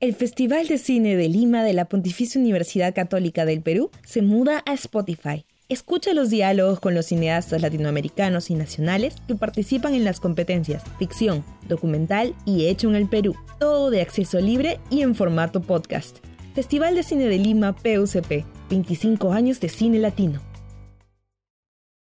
El Festival de Cine de Lima de la Pontificia Universidad Católica del Perú se muda a Spotify. Escucha los diálogos con los cineastas latinoamericanos y nacionales que participan en las competencias ficción, documental y hecho en el Perú. Todo de acceso libre y en formato podcast. Festival de Cine de Lima PUCP. 25 años de cine latino.